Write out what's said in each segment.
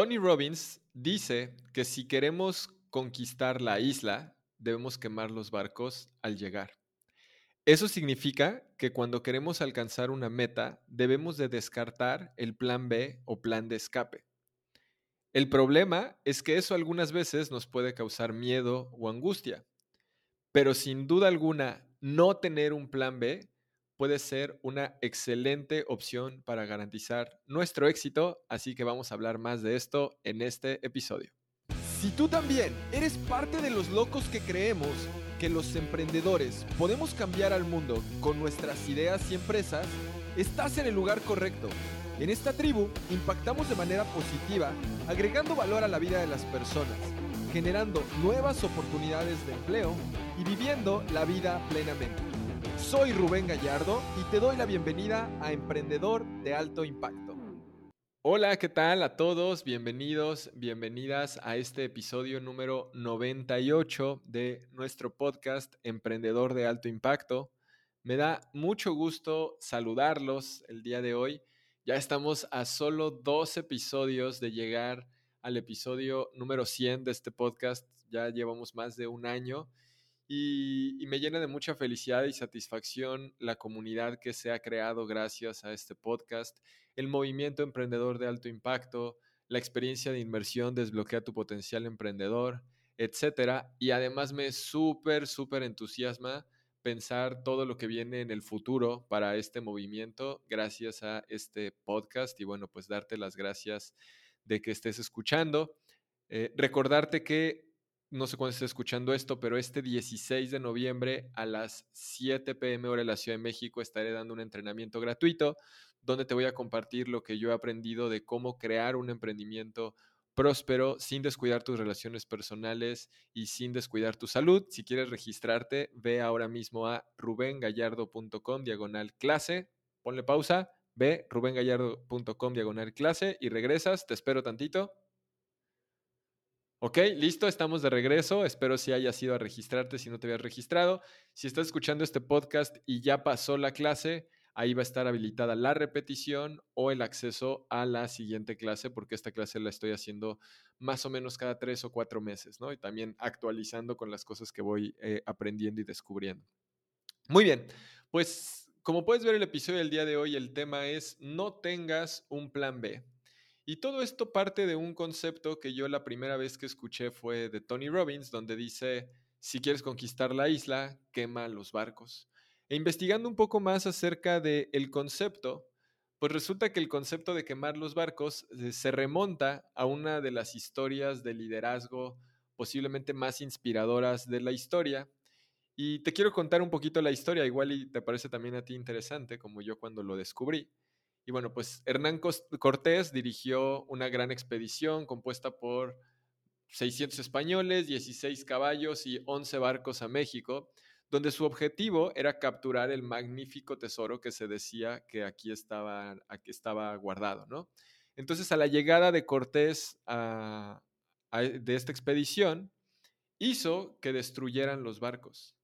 Tony Robbins dice que si queremos conquistar la isla, debemos quemar los barcos al llegar. Eso significa que cuando queremos alcanzar una meta, debemos de descartar el plan B o plan de escape. El problema es que eso algunas veces nos puede causar miedo o angustia, pero sin duda alguna, no tener un plan B puede ser una excelente opción para garantizar nuestro éxito, así que vamos a hablar más de esto en este episodio. Si tú también eres parte de los locos que creemos que los emprendedores podemos cambiar al mundo con nuestras ideas y empresas, estás en el lugar correcto. En esta tribu impactamos de manera positiva, agregando valor a la vida de las personas, generando nuevas oportunidades de empleo y viviendo la vida plenamente. Soy Rubén Gallardo y te doy la bienvenida a Emprendedor de Alto Impacto. Hola, ¿qué tal a todos? Bienvenidos, bienvenidas a este episodio número 98 de nuestro podcast Emprendedor de Alto Impacto. Me da mucho gusto saludarlos el día de hoy ya estamos a solo dos episodios de llegar al episodio número 100 de este podcast. Ya llevamos más de un año y, me llena de mucha felicidad y satisfacción la comunidad que se ha creado gracias a este podcast, el movimiento emprendedor de alto impacto, la experiencia de inmersión desbloquea tu potencial emprendedor, etcétera. Y además me súper, súper entusiasma pensar todo lo que viene en el futuro para este movimiento gracias a este podcast y bueno, pues darte las gracias de que estés escuchando. Eh, recordarte que, no sé cuándo estés escuchando esto, pero este 16 de noviembre a las 7 pm hora de la Ciudad de México estaré dando un entrenamiento gratuito donde te voy a compartir lo que yo he aprendido de cómo crear un emprendimiento próspero sin descuidar tus relaciones personales y sin descuidar tu salud. Si quieres registrarte, ve ahora mismo a rubengallardo.com diagonal clase, ponle pausa, ve rubengallardo.com diagonal clase y regresas, te espero tantito. Ok, listo, estamos de regreso. Espero si hayas ido a registrarte si no te habías registrado. Si estás escuchando este podcast y ya pasó la clase, ahí va a estar habilitada la repetición o el acceso a la siguiente clase, porque esta clase la estoy haciendo más o menos cada tres o cuatro meses, ¿no? Y también actualizando con las cosas que voy eh, aprendiendo y descubriendo. Muy bien, pues como puedes ver el episodio del día de hoy, el tema es no tengas un plan B. Y todo esto parte de un concepto que yo la primera vez que escuché fue de Tony Robbins, donde dice, si quieres conquistar la isla, quema los barcos. E investigando un poco más acerca del concepto, pues resulta que el concepto de quemar los barcos eh, se remonta a una de las historias de liderazgo posiblemente más inspiradoras de la historia. Y te quiero contar un poquito la historia, igual y te parece también a ti interesante, como yo cuando lo descubrí. Y bueno, pues Hernán Cortés dirigió una gran expedición compuesta por 600 españoles, 16 caballos y 11 barcos a México, donde su objetivo era capturar el magnífico tesoro que se decía que aquí estaba, aquí estaba guardado, ¿no? Entonces, a la llegada de Cortés de esta expedición, hizo que destruyeran los barcos.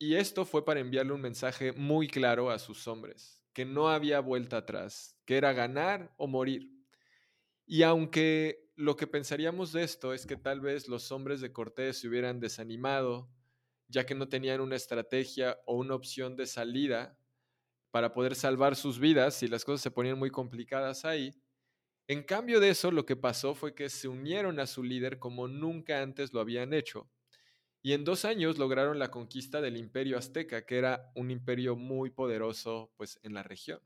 Y esto fue para enviarle un mensaje muy claro a sus hombres, que no había vuelta atrás, que era ganar o morir. Y aunque lo que pensaríamos de esto es que tal vez los hombres de Cortés se hubieran desanimado, ya que no tenían una estrategia o una opción de salida para poder salvar sus vidas si las cosas se ponían muy complicadas ahí. En cambio de eso, lo que pasó fue que se unieron a su líder como nunca antes lo habían hecho. Y en dos años lograron la conquista del imperio azteca, que era un imperio muy poderoso pues, en la región.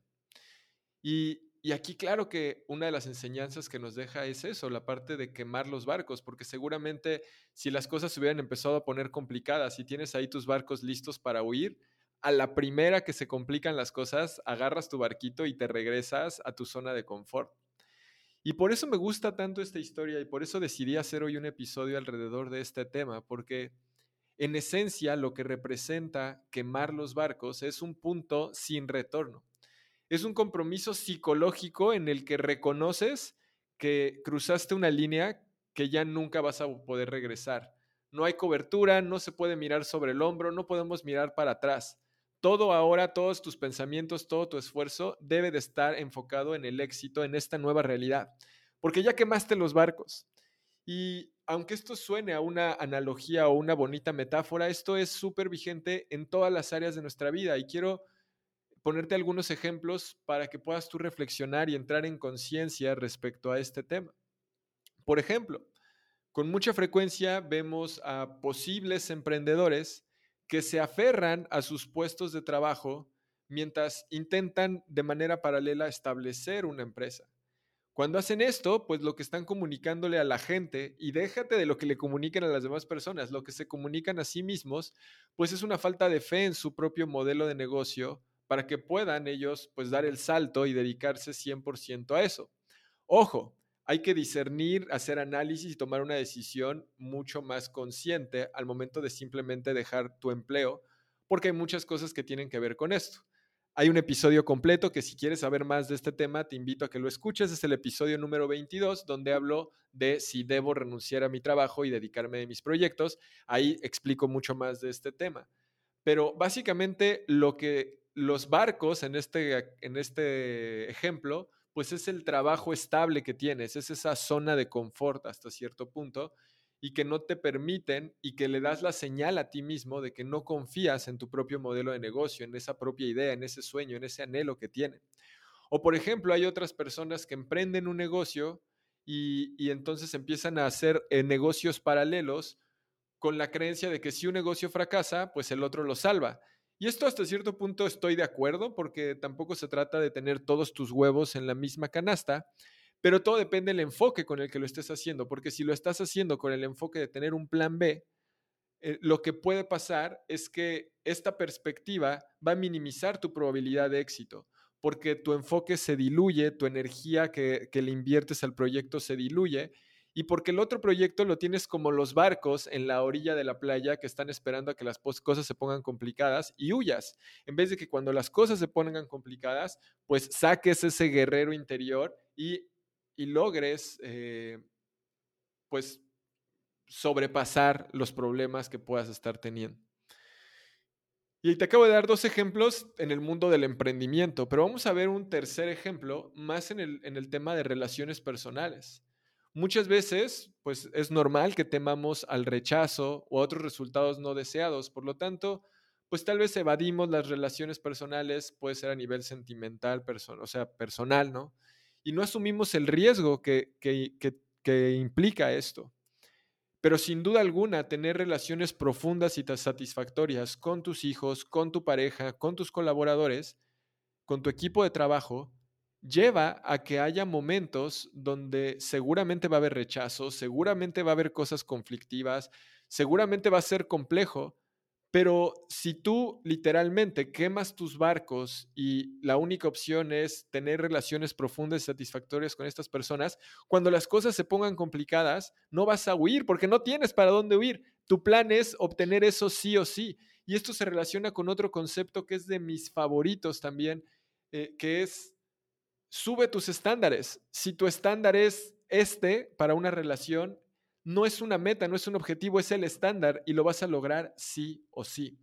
Y y aquí claro que una de las enseñanzas que nos deja es eso, la parte de quemar los barcos, porque seguramente si las cosas se hubieran empezado a poner complicadas y tienes ahí tus barcos listos para huir, a la primera que se complican las cosas, agarras tu barquito y te regresas a tu zona de confort. Y por eso me gusta tanto esta historia y por eso decidí hacer hoy un episodio alrededor de este tema, porque en esencia lo que representa quemar los barcos es un punto sin retorno es un compromiso psicológico en el que reconoces que cruzaste una línea que ya nunca vas a poder regresar. No hay cobertura, no se puede mirar sobre el hombro, no podemos mirar para atrás. Todo ahora, todos tus pensamientos, todo tu esfuerzo debe de estar enfocado en el éxito, en esta nueva realidad. porque ya quemaste los barcos. Y aunque esto suene a una analogía o una bonita metáfora, esto es súper vigente en todas las áreas de nuestra vida y quiero ponerte algunos ejemplos para que puedas tú reflexionar y entrar en conciencia respecto a este tema. Por ejemplo, con mucha frecuencia vemos a posibles emprendedores que se aferran a sus puestos de trabajo mientras intentan de manera paralela establecer una empresa. Cuando hacen esto, pues lo que están comunicándole a la gente, y déjate de lo que le comunican a las demás personas, lo que se comunican a sí mismos, pues es una falta de fe en su propio modelo de negocio para que puedan ellos pues dar el salto y dedicarse 100% a eso. Ojo, hay que discernir, hacer análisis y tomar una decisión mucho más consciente al momento de simplemente dejar tu empleo, porque hay muchas cosas que tienen que ver con esto. Hay un episodio completo que si quieres saber más de este tema, te invito a que lo escuches. Es el episodio número 22, donde hablo de si debo renunciar a mi trabajo y dedicarme a mis proyectos. Ahí explico mucho más de este tema. Pero básicamente lo que los barcos en este, en este ejemplo pues es el trabajo estable que tienes, es esa zona de confort hasta cierto punto y que no te permiten y que le das la señal a ti mismo de que no confías en tu propio modelo de negocio, en esa propia idea, en ese sueño, en ese anhelo que tienen. O por ejemplo, hay otras personas que emprenden un negocio y, entonces empiezan a hacer eh, negocios paralelos con la creencia de que si un negocio fracasa, pues el otro lo salva. Y esto hasta cierto punto estoy de acuerdo porque tampoco se trata de tener todos tus huevos en la misma canasta, pero todo depende del enfoque con el que lo estés haciendo, porque si lo estás haciendo con el enfoque de tener un plan B, eh, lo que puede pasar es que esta perspectiva va a minimizar tu probabilidad de éxito, porque tu enfoque se diluye, tu energía que, que le inviertes al proyecto se diluye y porque el otro proyecto lo tienes como los barcos en la orilla de la playa que están esperando a que las cosas se pongan complicadas y huyas, en vez de que cuando las cosas se pongan complicadas, pues saques ese guerrero interior y, logres, eh, pues, sobrepasar los problemas que puedas estar teniendo. Y te acabo de dar dos ejemplos en el mundo del emprendimiento, pero vamos a ver un tercer ejemplo más en el, en el tema de relaciones personales. Muchas veces, pues es normal que temamos al rechazo o otros resultados no deseados. Por lo tanto, pues tal vez evadimos las relaciones personales, puede ser a nivel sentimental, o sea, personal, ¿no? Y no asumimos el riesgo que, que, que implica esto. Pero sin duda alguna, tener relaciones profundas y satisfactorias con tus hijos, con tu pareja, con tus colaboradores, con tu equipo de trabajo, lleva a que haya momentos donde seguramente va a haber rechazo, seguramente va a haber cosas conflictivas, seguramente va a ser complejo, pero si tú literalmente quemas tus barcos y la única opción es tener relaciones profundas y satisfactorias con estas personas, cuando las cosas se pongan complicadas, no vas a huir porque no tienes para dónde huir. Tu plan es obtener eso sí o sí. Y esto se relaciona con otro concepto que es de mis favoritos también, eh, que es sube tus estándares. Si tu estándar es este para una relación, no es una meta, no es un objetivo, es el estándar y lo vas a lograr sí o sí.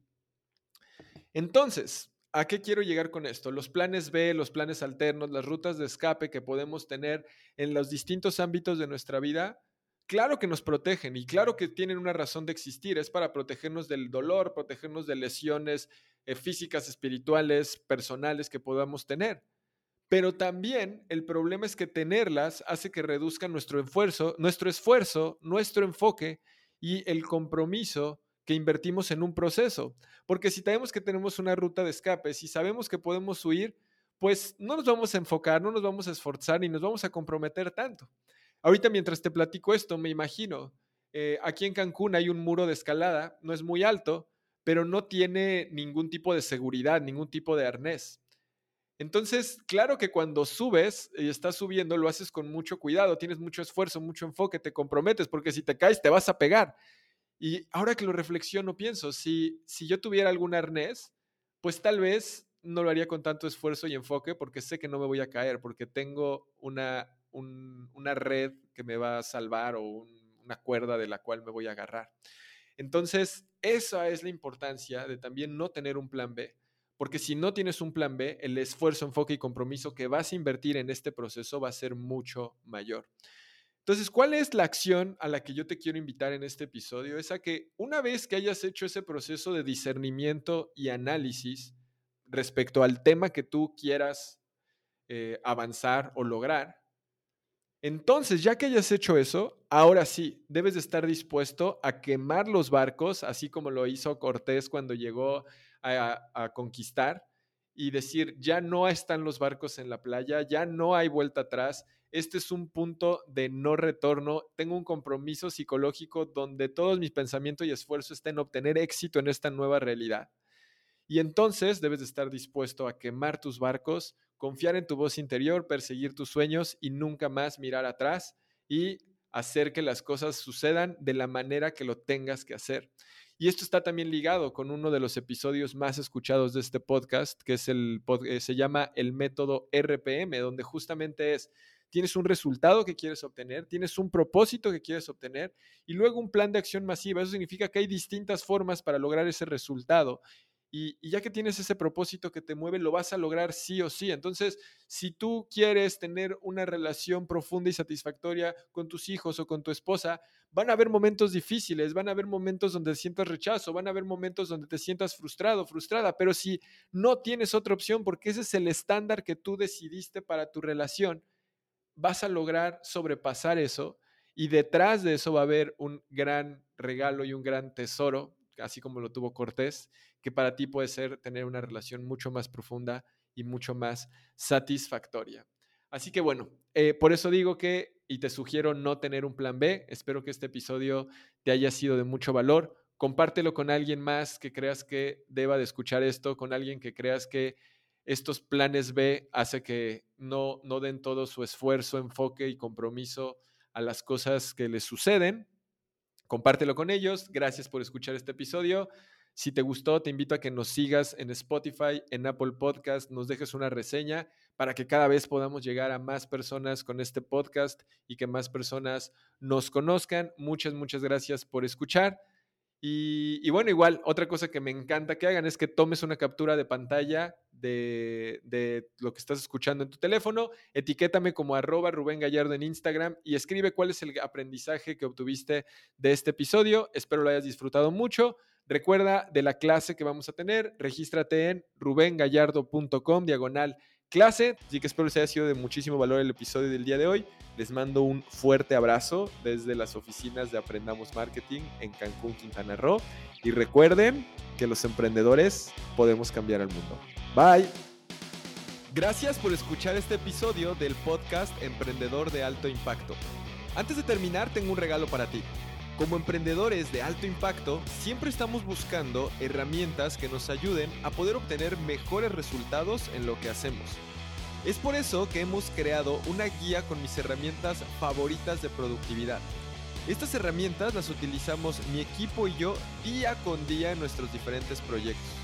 Entonces, ¿a qué quiero llegar con esto? Los planes B, los planes alternos, las rutas de escape que podemos tener en los distintos ámbitos de nuestra vida, claro que nos protegen y claro que tienen una razón de existir, es para protegernos del dolor, protegernos de lesiones eh, físicas, espirituales, personales que podamos tener. Pero también el problema es que tenerlas hace que reduzcan nuestro esfuerzo, nuestro esfuerzo, nuestro enfoque y el compromiso que invertimos en un proceso. Porque si sabemos que tenemos una ruta de escape, si sabemos que podemos huir, pues no nos vamos a enfocar, no nos vamos a esforzar ni nos vamos a comprometer tanto. Ahorita mientras te platico esto, me imagino, eh, aquí en Cancún hay un muro de escalada, no es muy alto, pero no tiene ningún tipo de seguridad, ningún tipo de arnés. Entonces, claro que cuando subes y estás subiendo, lo haces con mucho cuidado, tienes mucho esfuerzo, mucho enfoque, te comprometes, porque si te caes te vas a pegar. Y ahora que lo reflexiono, pienso, si, si yo tuviera algún arnés, pues tal vez no lo haría con tanto esfuerzo y enfoque porque sé que no me voy a caer, porque tengo una, una red que me va a salvar o una cuerda de la cual me voy a agarrar. Entonces, esa es la importancia de también no tener un plan B porque si no tienes un plan B, el esfuerzo, enfoque y compromiso que vas a invertir en este proceso va a ser mucho mayor. Entonces, ¿cuál es la acción a la que yo te quiero invitar en este episodio? Es a que una vez que hayas hecho ese proceso de discernimiento y análisis respecto al tema que tú quieras eh, avanzar o lograr, entonces, ya que hayas hecho eso, ahora sí, debes de estar dispuesto a quemar los barcos, así como lo hizo Cortés cuando llegó a, conquistar, y decir, ya no están los barcos en la playa, ya no hay vuelta atrás, este es un punto de no retorno, tengo un compromiso psicológico donde todos mis pensamientos y esfuerzos estén en obtener éxito en esta nueva realidad. Y entonces debes de estar dispuesto a quemar tus barcos, confiar en tu voz interior, perseguir tus sueños y nunca más mirar atrás y hacer que las cosas sucedan de la manera que lo tengas que hacer. Y esto está también ligado con uno de los episodios más escuchados de este podcast, que es el eh, se llama el método RPM, donde justamente es tienes un resultado que quieres obtener, tienes un propósito que quieres obtener y luego un plan de acción masiva. Eso significa que hay distintas formas para lograr ese resultado y, ya que tienes ese propósito que te mueve, lo vas a lograr sí o sí. Entonces, si tú quieres tener una relación profunda y satisfactoria con tus hijos o con tu esposa, van a haber momentos difíciles, van a haber momentos donde sientas rechazo, van a haber momentos donde te sientas frustrado, frustrada, pero si no tienes otra opción, porque ese es el estándar que tú decidiste para tu relación, vas a lograr sobrepasar eso y detrás de eso va a haber un gran regalo y un gran tesoro, así como lo tuvo Cortés, que para ti puede ser tener una relación mucho más profunda y mucho más satisfactoria. Así que bueno, eh, por eso digo que, y te sugiero no tener un plan B, espero que este episodio te haya sido de mucho valor. Compártelo con alguien más que creas que deba de escuchar esto, con alguien que creas que estos planes B hace que no, no den todo su esfuerzo, enfoque y compromiso a las cosas que les suceden. Compártelo con ellos. Gracias por escuchar este episodio. Si te gustó, te invito a que nos sigas en Spotify, en Apple Podcast, nos dejes una reseña para que cada vez podamos llegar a más personas con este podcast y que más personas nos conozcan. Muchas, muchas gracias por escuchar. Y, bueno, igual, otra cosa que me encanta que hagan es que tomes una captura de pantalla de, de, lo que estás escuchando en tu teléfono, etiquétame como arroba Rubén Gallardo en Instagram y escribe cuál es el aprendizaje que obtuviste de este episodio. Espero lo hayas disfrutado mucho. Recuerda de la clase que vamos a tener, regístrate en rubengallardo.com diagonal clase. Así que espero que haya sido de muchísimo valor el episodio del día de hoy. Les mando un fuerte abrazo desde las oficinas de Aprendamos Marketing en Cancún, Quintana Roo. Y recuerden que los emprendedores podemos cambiar el mundo. Bye. Gracias por escuchar este episodio del podcast Emprendedor de Alto Impacto. Antes de terminar, tengo un regalo para ti. Como emprendedores de alto impacto, siempre estamos buscando herramientas que nos ayuden a poder obtener mejores resultados en lo que hacemos. Es por eso que hemos creado una guía con mis herramientas favoritas de productividad. Estas herramientas las utilizamos mi equipo y yo día con día en nuestros diferentes proyectos.